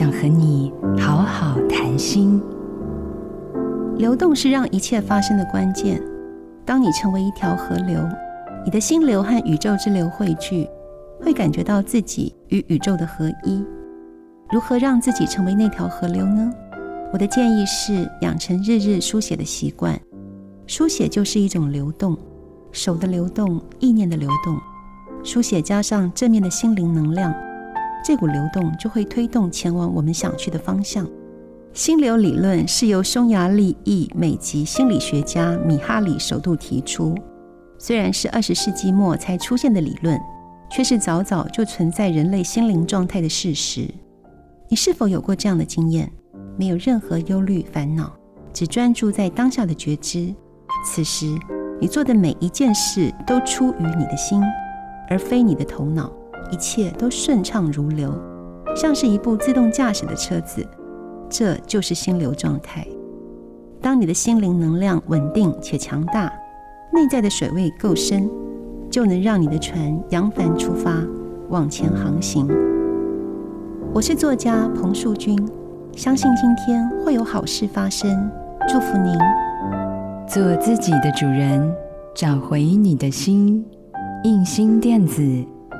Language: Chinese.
想和你好好谈心。流动是让一切发生的关键。当你成为一条河流，你的心流和宇宙之流汇聚，会感觉到自己与宇宙的合一。如何让自己成为那条河流呢？我的建议是养成日日书写的习惯。书写就是一种流动，手的流动，意念的流动。书写加上正面的心灵能量，这股流动就会推动前往我们想去的方向。心流理论是由匈牙利裔美籍心理学家米哈里首度提出，虽然是二十世纪末才出现的理论，却是早早就存在人类心灵状态的事实。你是否有过这样的经验？没有任何忧虑烦恼，只专注在当下的觉知。此时，你做的每一件事都出于你的心。而非你的头脑，一切都顺畅如流，像是一部自动驾驶的车子。这就是心流状态。当你的心灵能量稳定且强大，内在的水位够深，就能让你的船扬帆出发，往前航行。我是作家彭树君，相信今天会有好事发生。祝福您，做自己的主人，找回你的心。印心电子，